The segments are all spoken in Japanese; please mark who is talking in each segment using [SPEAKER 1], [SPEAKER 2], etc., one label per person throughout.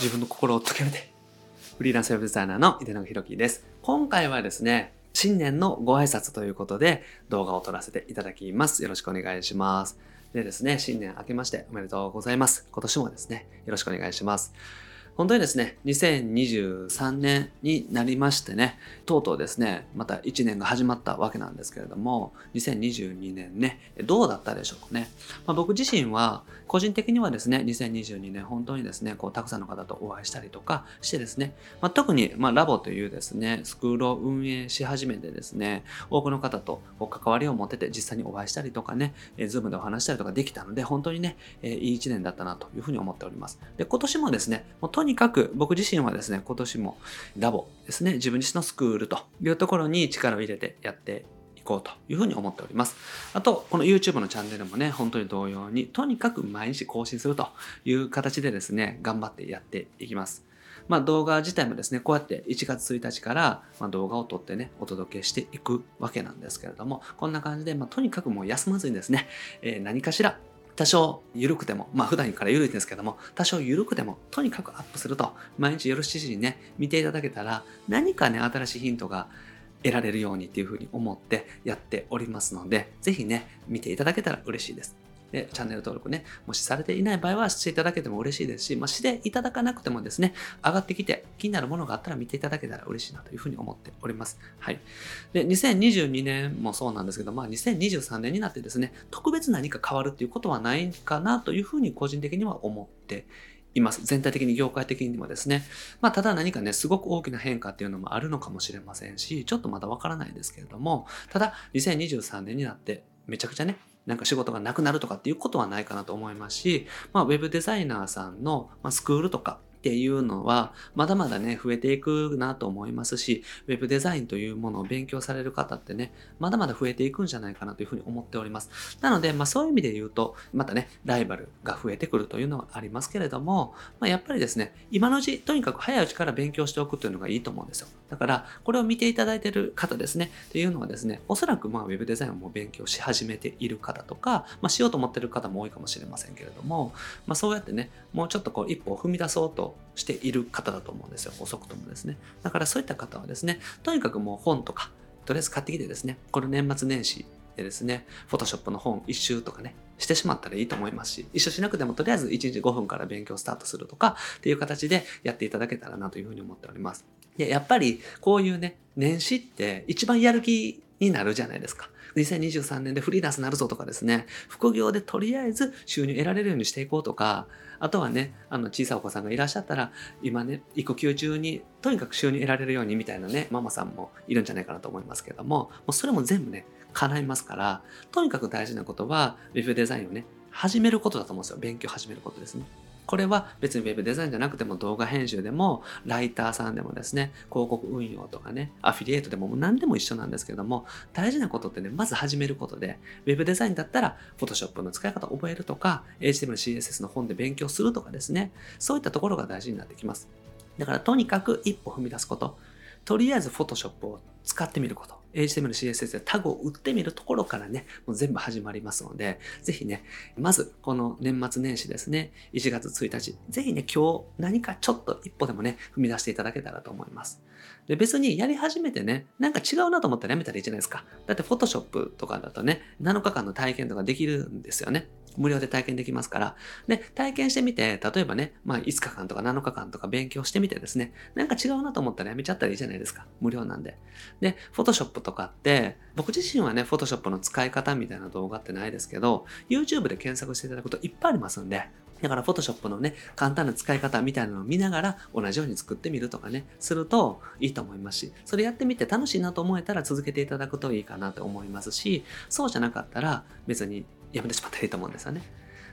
[SPEAKER 1] 自分の心を解けるで。フリーランスウェブデザイナーの井出永弘樹です。今回はですね、新年のご挨拶ということで動画を撮らせていただきます。よろしくお願いします。でですね、新年明けましておめでとうございます。今年もですね、よろしくお願いします。本当にですね、2023年になりましてね、とうとうですね、また1年が始まったわけなんですけれども、2022年ね、どうだったでしょうかね。まあ、僕自身は、個人的にはですね、2022年本当にですね、こう、たくさんの方とお会いしたりとかしてですね、まあ、特に、まあ、ラボというですね、スクールを運営し始めてですね、多くの方と関わりを持ってて実際にお会いしたりとかね、 Zoom でお話したりとかできたので、本当にね、いい1年だったなというふうに思っております。で、今年もですね、もうとにかく僕自身はですね、今年もラボですね、自分自身のスクールというところに力を入れてやっていこうというふうに思っております。あと、この YouTube のチャンネルもね、本当に同様に、とにかく毎日更新するという形でですね、頑張ってやっていきます。まあ動画自体もですね、こうやって1月1日からま動画を撮ってね、お届けしていくわけなんですけれども、こんな感じで、ま、とにかくもう休まずにですね、え、何かしら多少緩くても、まあ普段から緩いんですけども、多少緩くても、とにかくアップすると、毎日夜7時にね、見ていただけたら、何かね、新しいヒントが得られるようにっていうふうに思ってやっておりますので、ぜひね、見ていただけたら嬉しいです。で、チャンネル登録ね、もしされていない場合はしていただけても嬉しいですし、まあ、していただかなくてもですね、上がってきて気になるものがあったら見ていただけたら嬉しいなというふうに思っております。はい。で、2022年もそうなんですけど、まあ、2023年になってですね、特別何か変わるっていうことはないかなというふうに個人的には思っています。全体的に業界的にもですね。まあ、ただ何かね、すごく大きな変化っていうのもあるのかもしれませんし、ちょっとまだわからないですけれども、ただ、2023年になって、めちゃくちゃね、なんか仕事がなくなるとかっていうことはないかなと思いますし、まあ、ウェブデザイナーさんの、スクールとか、っていうのは、まだまだね、増えていくなと思いますし、ウェブデザインというものを勉強される方ってね、まだまだ増えていくんじゃないかなというふうに思っております。なので、まあそういう意味で言うと、またね、ライバルが増えてくるというのはありますけれども、まあやっぱりですね、今のうち、とにかく早いうちから勉強しておくというのがいいと思うんですよ。だから、これを見ていただいている方ですね、っていうのはですね、おそらくまあウェブデザインをもう勉強し始めている方とか、まあしようと思っている方も多いかもしれませんけれども、まあそうやってね、もうちょっとこう一歩を踏み出そうとしている方だと思うんですよ。遅くともですね。だからそういった方はですね、とにかくもう本とか、とりあえず買ってきてですね、この年末年始でですね、フォトショップの本一周とかね、してしまったらいいと思いますし、一緒しなくてもとりあえず1日5分から勉強スタートするとかっていう形でやっていただけたらなというふうに思っております。で、やっぱりこういうね、年始って一番やる気になるじゃないですか。2023年でフリーランスになるぞとかですね、副業でとりあえず収入得られるようにしていこうとか、あとはね、あの小さいお子さんがいらっしゃったら、今ね、育休中にとにかく収入得られるようにみたいなね、ママさんもいるんじゃないかなと思いますけども、もうそれも全部ね、叶いますから、とにかく大事なことは、ウェブデザインをね、始めることだと思うんですよ。勉強始めることですね。これは別に Web デザインじゃなくても動画編集でも、ライターさんでもですね、広告運用とかね、アフィリエイトでも何でも一緒なんですけども、大事なことってね、まず始めることで、Web デザインだったら Photoshop の使い方を覚えるとか、HTML、CSS の本で勉強するとかですね、そういったところが大事になってきます。だからとにかく一歩踏み出すこと。とりあえず Photoshop を使ってみること。HTML、CSS でタグを打ってみるところからね、もう全部始まりますので、ぜひね、まずこの年末年始ですね、1月1日、ぜひね、今日何かちょっと一歩でもね、踏み出していただけたらと思います。で、別にやり始めてね、なんか違うなと思ったらやめたらいいじゃないですか。だって Photoshop とかだとね、7日間の体験とかできるんですよね。無料で体験できますから。で、体験してみて、例えばね、まあ5日間とか7日間とか勉強してみてですね、なんか違うなと思ったらやめちゃったらいいじゃないですか。無料なんで。で、Photoshop とかって、僕自身はね、Photoshop の使い方みたいな動画ってないですけど、YouTube で検索していただくといっぱいありますんで、だから Photoshop のね、簡単な使い方みたいなのを見ながら同じように作ってみるとかね、するといいと思いますし、それやってみて楽しいなと思えたら続けていただくといいかなと思いますし、そうじゃなかったら別にやめてしまったらいいと思うんですよね。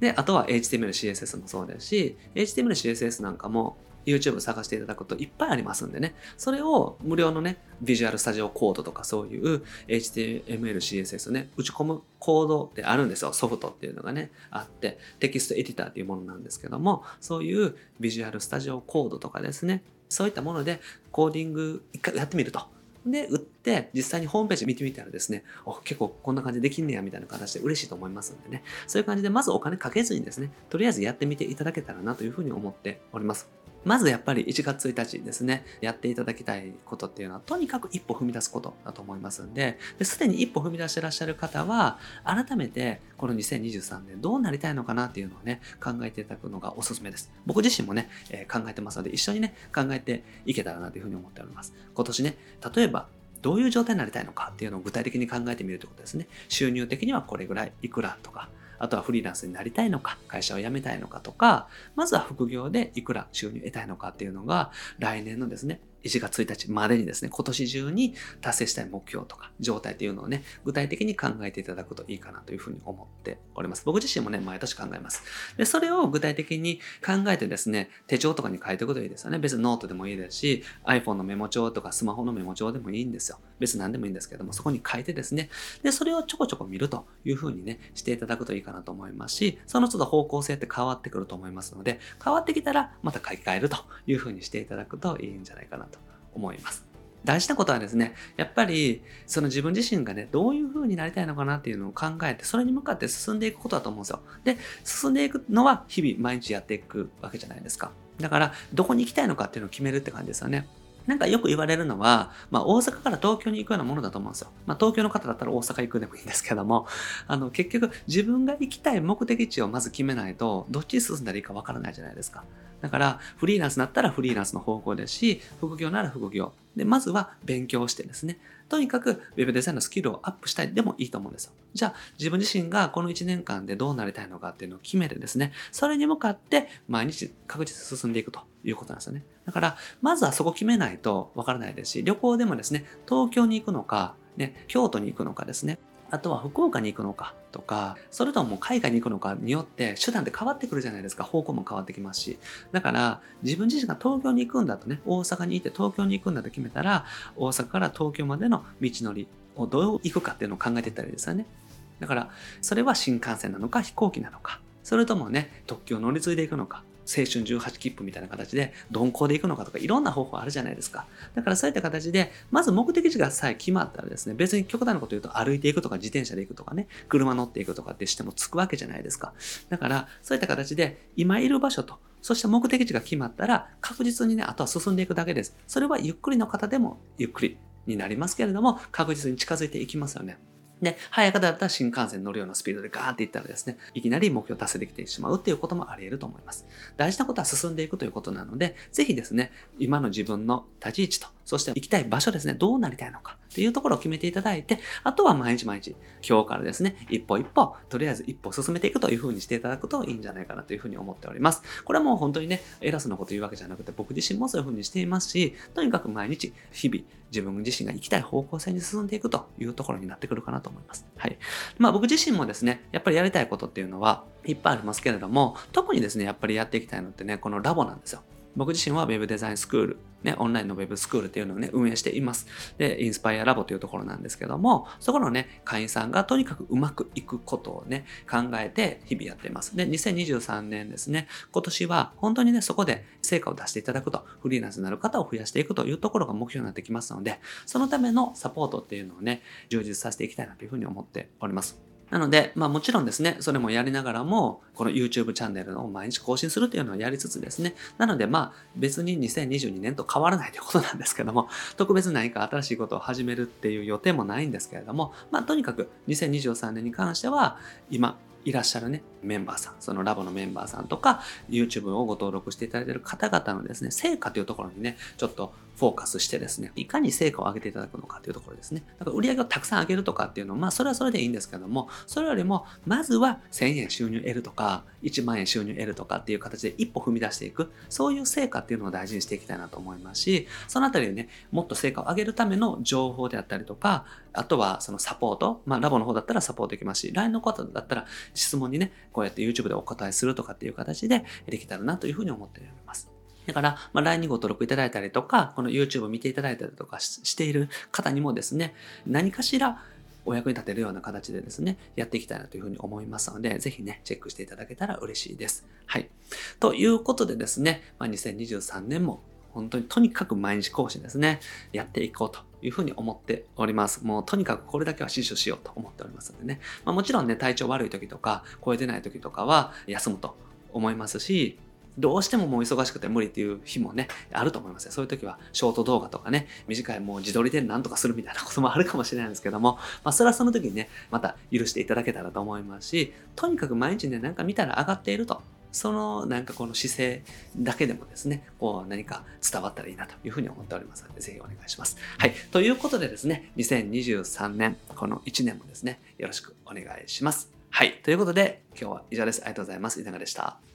[SPEAKER 1] で、あとは HTML、CSS もそうですし、HTML、CSS なんかも YouTube 探していただくといっぱいありますんでね、それを無料のね、ビジュアルスタジオコードとかそういう HTML、CSS ね、打ち込むコードってあるんですよ。ソフトっていうのがね、あって、テキストエディターっていうものなんですけども、そういうビジュアルスタジオコードとかですね、そういったものでコーディング一回やってみると。で、売って、実際にホームページ見てみたらですね、お結構こんな感じでできんねや、みたいな形で嬉しいと思いますんでね、そういう感じでまずお金かけずにですね、とりあえずやってみていただけたらなというふうに思っております。まずやっぱり1月1日ですね、やっていただきたいことっていうのは、とにかく一歩踏み出すことだと思いますんで、すでに一歩踏み出してらっしゃる方は、改めてこの2023年どうなりたいのかなっていうのをね、考えていただくのがおすすめです。僕自身もね、えー、考えてますので、一緒にね、考えていけたらなというふうに思っております。今年ね、例えば、どういう状態になりたいのかっていうのを具体的に考えてみるということですね。収入的にはこれぐらい、いくらとか、あとはフリーランスになりたいのか、会社を辞めたいのかとか、まずは副業でいくら収入得たいのかっていうのが、来年のですね、1月1日までにですね、今年中に達成したい目標とか状態っていうのをね、具体的に考えていただくといいかなというふうに思っております。僕自身もね、毎年考えます。で、それを具体的に考えてですね、手帳とかに書いておくといいですよね。別にノートでもいいですし、iPhone のメモ帳とかスマホのメモ帳でもいいんですよ。別に何でもいいんですけども、そこに書いてですね、で、それをちょこちょこ見るというふうにね、していただくといいかなと思いますし、その都度方向性って変わってくると思いますので、変わってきたらまた書き換えるというふうにしていただくといいんじゃないかなと思います。大事なことはですね、やっぱりその自分自身がね、どういう風になりたいのかなっていうのを考えて、それに向かって進んでいくことだと思うんですよ。で、進んでいくのは日々毎日やっていくわけじゃないですか。だから、どこに行きたいのかっていうのを決めるって感じですよね。なんかよく言われるのは、まあ大阪から東京に行くようなものだと思うんですよ。まあ東京の方だったら大阪行くでもいいんですけども、あの結局自分が行きたい目的地をまず決めないと、どっちに進んだらいいかわからないじゃないですか。だからフリーランスだったらフリーランスの方向ですし、副業なら副業。で、まずは勉強してですね。とにかく Web デザインのスキルをアップしたいでもいいと思うんですよ。じゃあ自分自身がこの1年間でどうなりたいのかっていうのを決めてですね、それに向かって毎日確実に進んでいくということなんですよね。だから、まずはそこ決めないとわからないですし、旅行でもですね、東京に行くのか、ね、京都に行くのかですね、あとは福岡に行くのかとか、それとも海外に行くのかによって手段って変わってくるじゃないですか。方向も変わってきますし。だから、自分自身が東京に行くんだとね、大阪に行って東京に行くんだと決めたら、大阪から東京までの道のりをどう行くかっていうのを考えていったらいいですよね。だから、それは新幹線なのか飛行機なのか、それともね、特急を乗り継いでいくのか、青春18切符みたいな形で鈍行で行くのかとかいろんな方法あるじゃないですか。だからそういった形で、まず目的地がさえ決まったらですね、別に極端なこと言うと歩いていくとか自転車で行くとかね、車乗っていくとかってしても着くわけじゃないですか。だからそういった形で今いる場所と、そして目的地が決まったら確実にね、あとは進んでいくだけです。それはゆっくりの方でもゆっくりになりますけれども、確実に近づいていきますよね。で、早い方だったら新幹線乗るようなスピードでガーっていったらですね、いきなり目標達成できてしまうっていうこともあり得ると思います。大事なことは進んでいくということなので、ぜひですね、今の自分の立ち位置と、そして行きたい場所ですね、どうなりたいのかっていうところを決めていただいて、あとは毎日毎日、今日からですね、一歩一歩、とりあえず一歩進めていくというふうにしていただくといいんじゃないかなというふうに思っております。これはもう本当にね、偉そうなこと言うわけじゃなくて、僕自身もそういうふうにしていますし、とにかく毎日、日々、自分自身が行きたい方向性に進んでいくというところになってくるかなと思います。はい。まあ僕自身もですね、やっぱりやりたいことっていうのはいっぱいありますけれども、特にですね、やっぱりやっていきたいのってね、このラボなんですよ。僕自身は Web デザインスクール、ね、オンラインの Web スクールっていうのをね、運営しています。で、インスパイアラボというところなんですけども、そこのね、会員さんがとにかくうまくいくことをね、考えて日々やっています。で、2023年ですね、今年は本当にね、そこで成果を出していただくと、フリーランスになる方を増やしていくというところが目標になってきますので、そのためのサポートっていうのをね、充実させていきたいなというふうに思っております。なので、まあもちろんですね、それもやりながらも、この YouTube チャンネルを毎日更新するというのをやりつつですね、なのでまあ別に2022年と変わらないということなんですけども、特別何か新しいことを始めるっていう予定もないんですけれども、まあとにかく2023年に関しては、今、いらっしゃるね、メンバーさん、そのラボのメンバーさんとか、YouTube をご登録していただいている方々のですね、成果というところにね、ちょっとフォーカスしてですね、いかに成果を上げていただくのかというところですね。だから売り上げをたくさん上げるとかっていうのは、まあそれはそれでいいんですけども、それよりも、まずは1000円収入得るとか、1万円収入得るとかっていう形で一歩踏み出していく、そういう成果っていうのを大事にしていきたいなと思いますし、そのあたりでね、もっと成果を上げるための情報であったりとか、あとはそのサポート、まあラボの方だったらサポートできますし、LINE の方だったら質問にね、こうやって YouTube でお答えするとかっていう形でできたらなというふうに思っております。だから、まあ、LINE にご登録いただいたりとか、この YouTube を見ていただいたりとかしている方にもですね、何かしらお役に立てるような形でですね、やっていきたいなというふうに思いますので、ぜひね、チェックしていただけたら嬉しいです。はい。ということでですね、まあ、2023年も本当にとにかく毎日更新ですね、やっていこうというふうに思っております。もうとにかくこれだけは死守しようと思っておりますのでね。まあ、もちろんね、体調悪い時とか、超えてない時とかは休むと思いますし、どうしてももう忙しくて無理っていう日もね、あると思いますよ。そういう時は、ショート動画とかね、短いもう自撮りで何とかするみたいなこともあるかもしれないんですけども、まあ、それはその時にね、また許していただけたらと思いますし、とにかく毎日ね、なんか見たら上がっていると。そのなんかこの姿勢だけでもですね、こう何か伝わったらいいなというふうに思っておりますので、ぜひお願いします。はい。ということでですね、2023年、この1年もですね、よろしくお願いします。はい。ということで、今日は以上です。ありがとうございます。いかがでした？